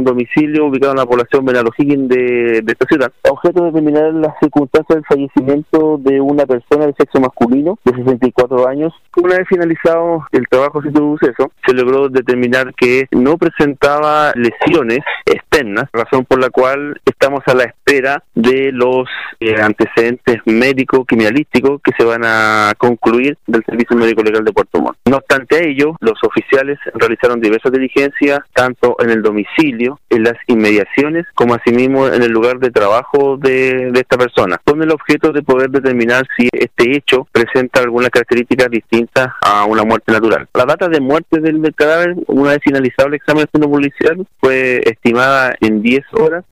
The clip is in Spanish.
un domicilio ubicado en la población Venado de, de esta ciudad. Objeto de determinar las circunstancias del fallecimiento de una persona de sexo masculino de 64 años. Una vez finalizado el trabajo de suceso, se logró determinar que no presentaba lesiones externas, razón por la cual estamos a la espera de los eh, antecedentes médicos criminalísticos que se van a concluir del Servicio Médico Legal de Puerto Montt. No obstante ello, los oficiales realizaron diversas diligencias, tanto en el domicilio, en las inmediaciones, como asimismo en el lugar de trabajo de, esta persona, con el objeto de poder determinar si este hecho presenta algunas características distintas a una muerte natural. La data de muerte del, cadáver, una vez finalizado el examen policial, fue estimada en 10 horas